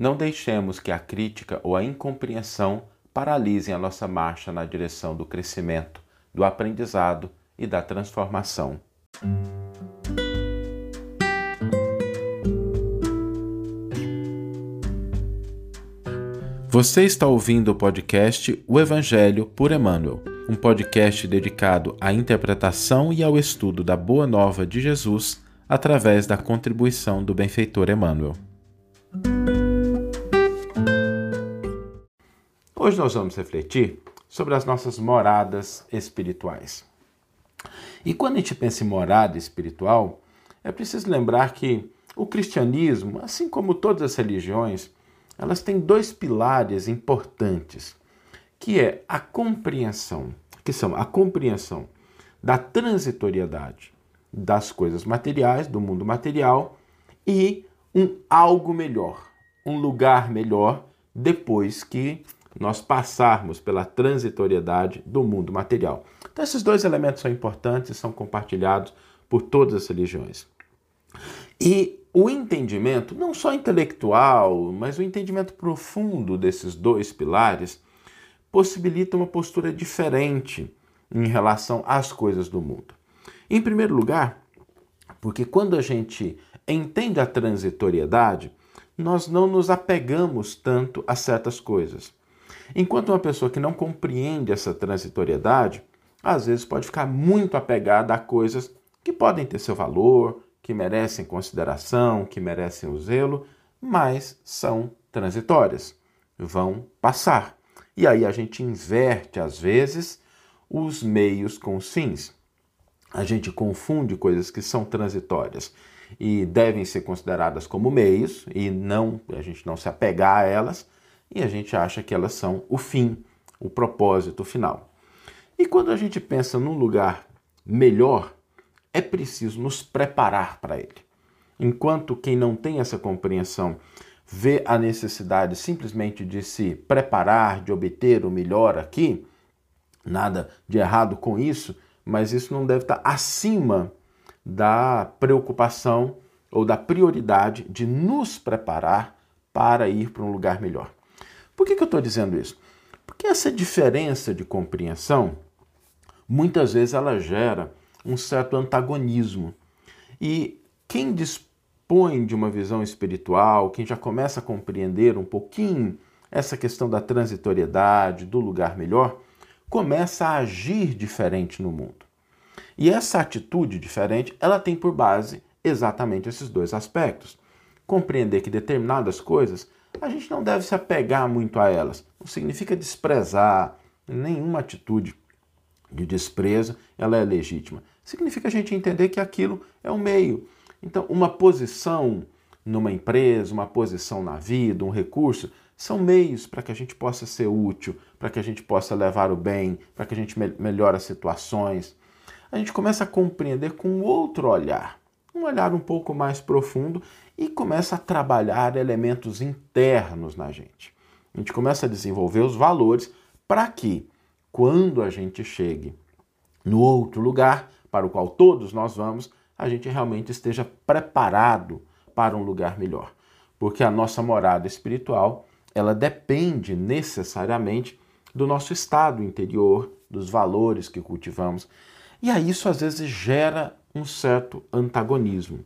Não deixemos que a crítica ou a incompreensão paralisem a nossa marcha na direção do crescimento, do aprendizado e da transformação. Você está ouvindo o podcast O Evangelho por Emmanuel, um podcast dedicado à interpretação e ao estudo da Boa Nova de Jesus através da contribuição do benfeitor Emmanuel. Hoje nós vamos refletir sobre as nossas moradas espirituais. E quando a gente pensa em morada espiritual, é preciso lembrar que o cristianismo, assim como todas as religiões, elas têm dois pilares importantes, que é a compreensão, que são a compreensão da transitoriedade das coisas materiais, do mundo material, e um algo melhor, um lugar melhor depois que nós passarmos pela transitoriedade do mundo material. Então, esses dois elementos são importantes e são compartilhados por todas as religiões. E o entendimento, não só intelectual, mas o entendimento profundo desses dois pilares, possibilita uma postura diferente em relação às coisas do mundo. Em primeiro lugar, porque quando a gente entende a transitoriedade, nós não nos apegamos tanto a certas coisas. Enquanto uma pessoa que não compreende essa transitoriedade, às vezes pode ficar muito apegada a coisas que podem ter seu valor, que merecem consideração, que merecem o zelo, mas são transitórias, vão passar. E aí a gente inverte, às vezes, os meios com os fins. A gente confunde coisas que são transitórias e devem ser consideradas como meios e não a gente não se apegar a elas e a gente acha que elas são o fim, o propósito final. E quando a gente pensa num lugar melhor, é preciso nos preparar para ele. Enquanto quem não tem essa compreensão vê a necessidade simplesmente de se preparar, de obter o melhor aqui, nada de errado com isso, mas isso não deve estar acima da preocupação ou da prioridade de nos preparar para ir para um lugar melhor. Por que, que eu estou dizendo isso? Porque essa diferença de compreensão, muitas vezes ela gera um certo antagonismo. E quem dispõe de uma visão espiritual, quem já começa a compreender um pouquinho essa questão da transitoriedade, do lugar melhor, começa a agir diferente no mundo. E essa atitude diferente, ela tem por base exatamente esses dois aspectos. Compreender que determinadas coisas a gente não deve se apegar muito a elas. Não significa desprezar nenhuma atitude de desprezo, ela é legítima. Significa a gente entender que aquilo é um meio. Então, uma posição numa empresa, uma posição na vida, um recurso, são meios para que a gente possa ser útil, para que a gente possa levar o bem, para que a gente me melhore as situações. A gente começa a compreender com outro olhar, um olhar um pouco mais profundo e começa a trabalhar elementos internos na gente. A gente começa a desenvolver os valores para que quando a gente chegue no outro lugar para o qual todos nós vamos, a gente realmente esteja preparado para um lugar melhor. Porque a nossa morada espiritual, ela depende necessariamente do nosso estado interior, dos valores que cultivamos. E aí isso às vezes gera um certo antagonismo.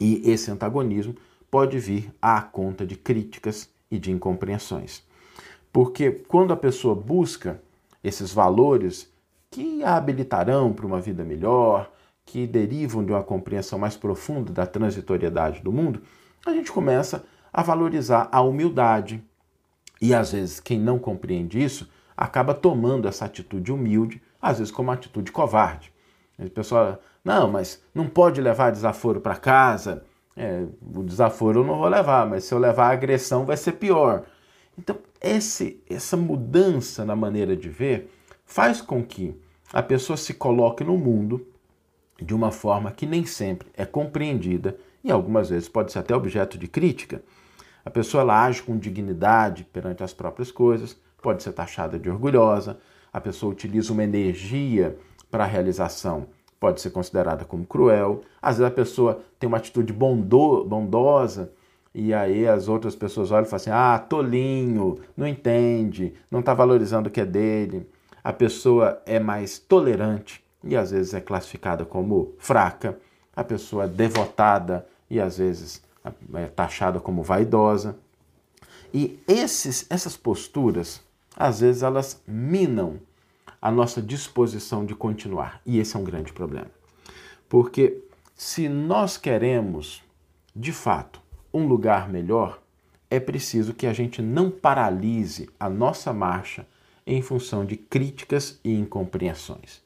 E esse antagonismo pode vir à conta de críticas e de incompreensões. Porque quando a pessoa busca esses valores que a habilitarão para uma vida melhor, que derivam de uma compreensão mais profunda da transitoriedade do mundo, a gente começa a valorizar a humildade. E às vezes quem não compreende isso acaba tomando essa atitude humilde, às vezes como atitude covarde. A pessoa, não, mas não pode levar desaforo para casa. É, o desaforo eu não vou levar, mas se eu levar a agressão vai ser pior. Então, esse, essa mudança na maneira de ver faz com que a pessoa se coloque no mundo de uma forma que nem sempre é compreendida e algumas vezes pode ser até objeto de crítica. A pessoa ela age com dignidade perante as próprias coisas, pode ser taxada de orgulhosa, a pessoa utiliza uma energia para a realização, pode ser considerada como cruel. Às vezes a pessoa tem uma atitude bondo, bondosa e aí as outras pessoas olham e falam assim: ah, tolinho, não entende, não está valorizando o que é dele. A pessoa é mais tolerante e às vezes é classificada como fraca. A pessoa é devotada e às vezes é taxada como vaidosa. E esses, essas posturas, às vezes, elas minam a nossa disposição de continuar. E esse é um grande problema. Porque se nós queremos, de fato, um lugar melhor, é preciso que a gente não paralise a nossa marcha em função de críticas e incompreensões.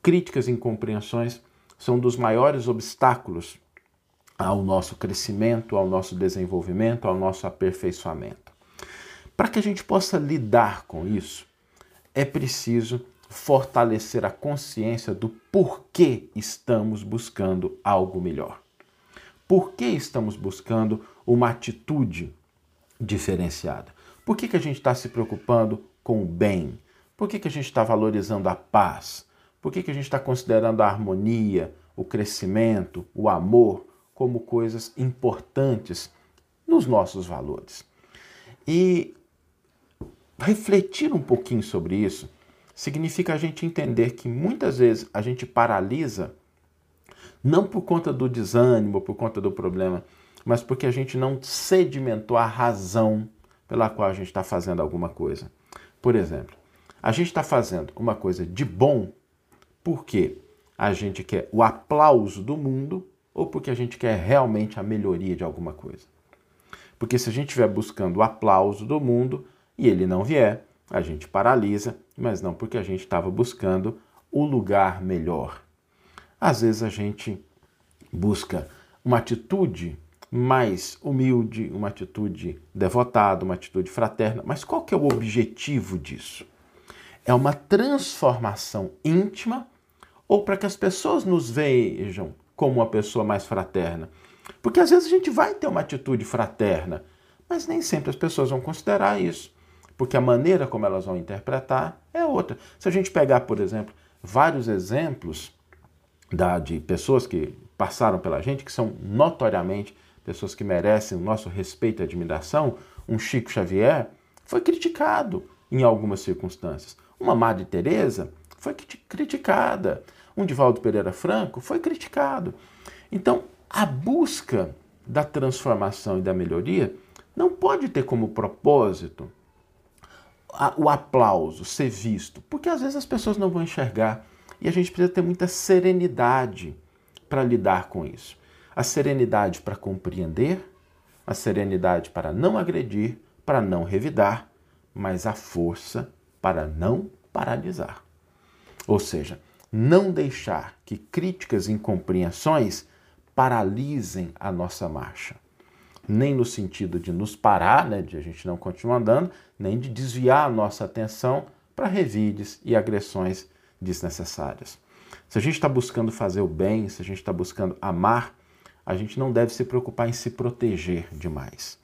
Críticas e incompreensões são dos maiores obstáculos ao nosso crescimento, ao nosso desenvolvimento, ao nosso aperfeiçoamento. Para que a gente possa lidar com isso, é preciso fortalecer a consciência do porquê estamos buscando algo melhor. Por que estamos buscando uma atitude diferenciada? Por que, que a gente está se preocupando com o bem? Por que, que a gente está valorizando a paz? Por que, que a gente está considerando a harmonia, o crescimento, o amor como coisas importantes nos nossos valores? E refletir um pouquinho sobre isso significa a gente entender que muitas vezes a gente paralisa não por conta do desânimo, por conta do problema, mas porque a gente não sedimentou a razão pela qual a gente está fazendo alguma coisa. Por exemplo, a gente está fazendo uma coisa de bom porque a gente quer o aplauso do mundo ou porque a gente quer realmente a melhoria de alguma coisa. Porque se a gente estiver buscando o aplauso do mundo e ele não vier, a gente paralisa, mas não porque a gente estava buscando o lugar melhor. Às vezes a gente busca uma atitude mais humilde, uma atitude devotada, uma atitude fraterna, mas qual que é o objetivo disso? É uma transformação íntima ou para que as pessoas nos vejam como uma pessoa mais fraterna? Porque às vezes a gente vai ter uma atitude fraterna, mas nem sempre as pessoas vão considerar isso porque a maneira como elas vão interpretar é outra. Se a gente pegar, por exemplo, vários exemplos da, de pessoas que passaram pela gente, que são notoriamente pessoas que merecem o nosso respeito e admiração, um Chico Xavier foi criticado em algumas circunstâncias. Uma Madre Teresa foi criticada. Um Divaldo Pereira Franco foi criticado. Então, a busca da transformação e da melhoria não pode ter como propósito o aplauso, ser visto, porque às vezes as pessoas não vão enxergar e a gente precisa ter muita serenidade para lidar com isso. A serenidade para compreender, a serenidade para não agredir, para não revidar, mas a força para não paralisar. Ou seja, não deixar que críticas e incompreensões paralisem a nossa marcha nem no sentido de nos parar, né, de a gente não continuar andando, nem de desviar a nossa atenção para revides e agressões desnecessárias. Se a gente está buscando fazer o bem, se a gente está buscando amar, a gente não deve se preocupar em se proteger demais,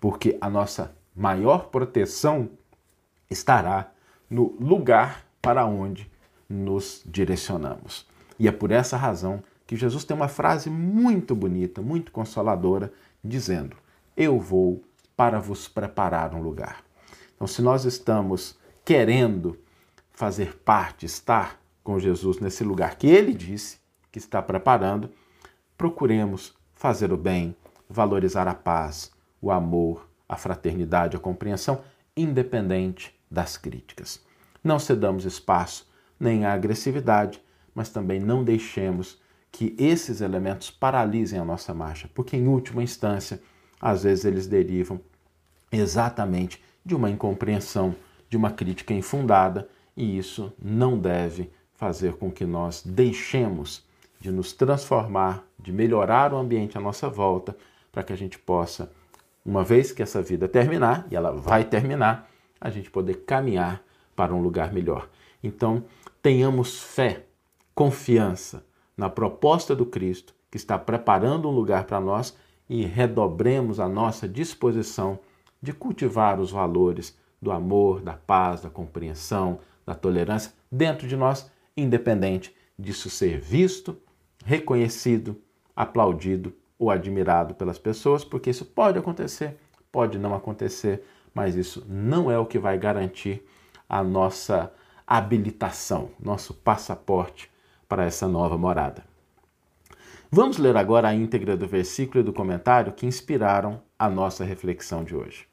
porque a nossa maior proteção estará no lugar para onde nos direcionamos. E é por essa razão que Jesus tem uma frase muito bonita, muito consoladora, dizendo: Eu vou para vos preparar um lugar. Então, se nós estamos querendo fazer parte, estar com Jesus nesse lugar que ele disse que está preparando, procuremos fazer o bem, valorizar a paz, o amor, a fraternidade, a compreensão, independente das críticas. Não cedamos espaço nem à agressividade, mas também não deixemos que esses elementos paralisem a nossa marcha, porque em última instância, às vezes eles derivam exatamente de uma incompreensão, de uma crítica infundada, e isso não deve fazer com que nós deixemos de nos transformar, de melhorar o ambiente à nossa volta, para que a gente possa, uma vez que essa vida terminar, e ela vai terminar, a gente poder caminhar para um lugar melhor. Então, tenhamos fé, confiança, na proposta do Cristo, que está preparando um lugar para nós, e redobremos a nossa disposição de cultivar os valores do amor, da paz, da compreensão, da tolerância dentro de nós, independente disso ser visto, reconhecido, aplaudido ou admirado pelas pessoas, porque isso pode acontecer, pode não acontecer, mas isso não é o que vai garantir a nossa habilitação, nosso passaporte para essa nova morada. Vamos ler agora a íntegra do versículo e do comentário que inspiraram a nossa reflexão de hoje.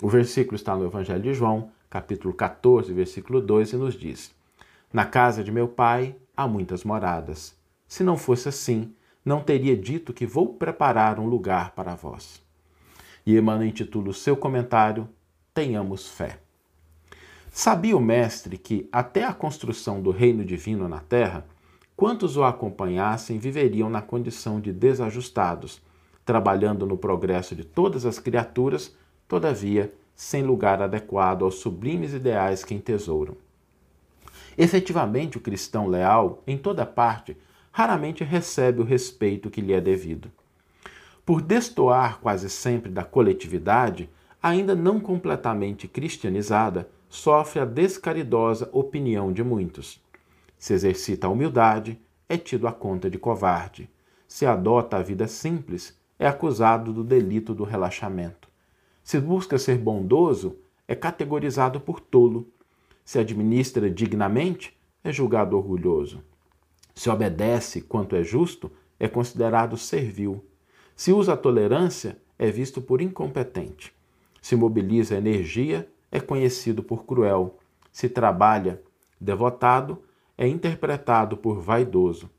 O versículo está no Evangelho de João, capítulo 14, versículo 2, e nos diz: Na casa de meu pai há muitas moradas. Se não fosse assim, não teria dito que vou preparar um lugar para vós. E Emmanuel intitula o seu comentário Tenhamos fé. Sabia o Mestre que, até a construção do reino divino na terra, quantos o acompanhassem viveriam na condição de desajustados, trabalhando no progresso de todas as criaturas, todavia sem lugar adequado aos sublimes ideais que entesouram. Efetivamente, o cristão leal, em toda parte, raramente recebe o respeito que lhe é devido. Por destoar quase sempre da coletividade, ainda não completamente cristianizada, sofre a descaridosa opinião de muitos. Se exercita a humildade, é tido a conta de covarde. Se adota a vida simples, é acusado do delito do relaxamento. Se busca ser bondoso, é categorizado por tolo. Se administra dignamente, é julgado orgulhoso. Se obedece quanto é justo, é considerado servil. Se usa a tolerância, é visto por incompetente. Se mobiliza energia, é conhecido por cruel. Se trabalha devotado, é interpretado por vaidoso.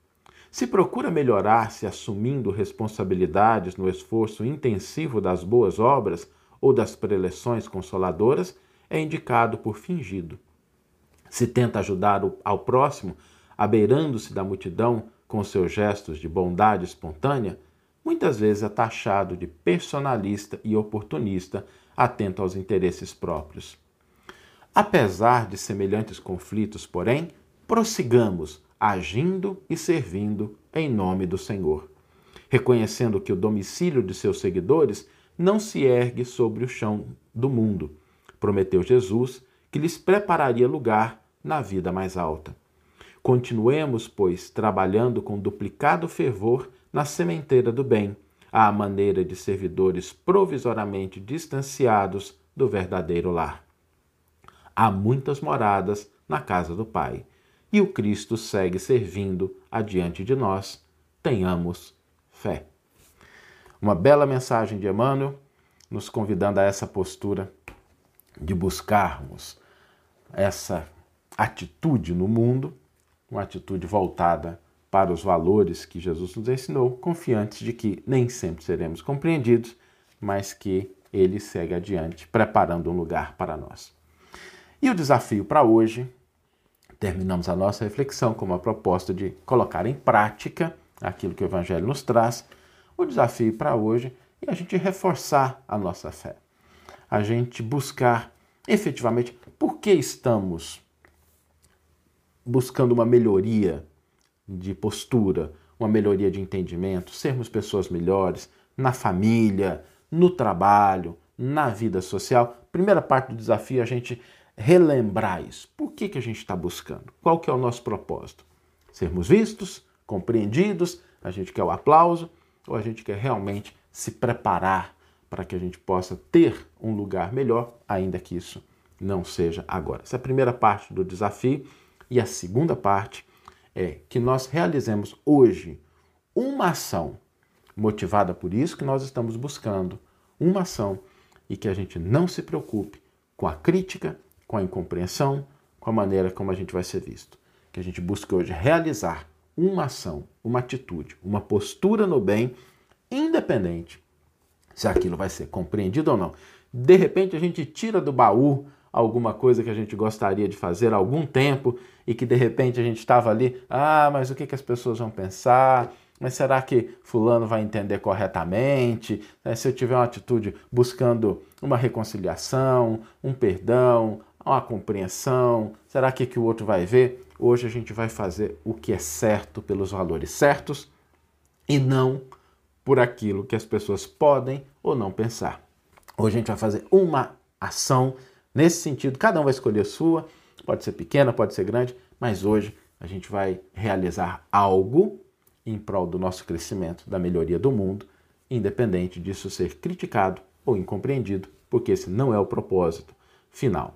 Se procura melhorar-se assumindo responsabilidades no esforço intensivo das boas obras ou das preleções consoladoras, é indicado por fingido. Se tenta ajudar ao próximo, abeirando-se da multidão com seus gestos de bondade espontânea, muitas vezes é taxado de personalista e oportunista atento aos interesses próprios. Apesar de semelhantes conflitos, porém, prossigamos agindo e servindo em nome do Senhor, reconhecendo que o domicílio de seus seguidores não se ergue sobre o chão do mundo. Prometeu Jesus que lhes prepararia lugar na vida mais alta. Continuemos, pois, trabalhando com duplicado fervor na sementeira do bem, à maneira de servidores provisoriamente distanciados do verdadeiro lar. Há muitas moradas na casa do Pai, e o Cristo segue servindo adiante de nós. Tenhamos fé. Uma bela mensagem de Emmanuel, nos convidando a essa postura de buscarmos essa atitude no mundo, uma atitude voltada para os valores que Jesus nos ensinou, confiantes de que nem sempre seremos compreendidos, mas que ele segue adiante, preparando um lugar para nós. E o desafio para hoje, terminamos a nossa reflexão com uma proposta de colocar em prática aquilo que o Evangelho nos traz. O desafio para hoje é a gente reforçar a nossa fé, a gente buscar efetivamente por que estamos buscando uma melhoria de postura, uma melhoria de entendimento, sermos pessoas melhores na família, no trabalho, na vida social. Primeira parte do desafio é a gente relembrar isso. Por que, que a gente está buscando? Qual que é o nosso propósito? Sermos vistos, compreendidos, a gente quer o aplauso ou a gente quer realmente se preparar para que a gente possa ter um lugar melhor, ainda que isso não seja agora. Essa é a primeira parte do desafio. E a segunda parte é que nós realizemos hoje uma ação motivada por isso que nós estamos buscando, uma ação e que a gente não se preocupe com a crítica, com a incompreensão, com a maneira como a gente vai ser visto. Que a gente busque hoje realizar uma ação, uma atitude, uma postura no bem, independente se aquilo vai ser compreendido ou não. De repente a gente tira do baú alguma coisa que a gente gostaria de fazer há algum tempo e que de repente a gente estava ali, ah, mas o que, que as pessoas vão pensar? Mas será que fulano vai entender corretamente? É, se eu tiver uma atitude buscando uma reconciliação, um perdão, uma compreensão, será que, que o outro vai ver? Hoje a gente vai fazer o que é certo pelos valores certos e não por aquilo que as pessoas podem ou não pensar. Hoje a gente vai fazer uma ação Nesse sentido, cada um vai escolher a sua, pode ser pequena, pode ser grande, mas hoje a gente vai realizar algo em prol do nosso crescimento, da melhoria do mundo, independente disso ser criticado ou incompreendido, porque esse não é o propósito final.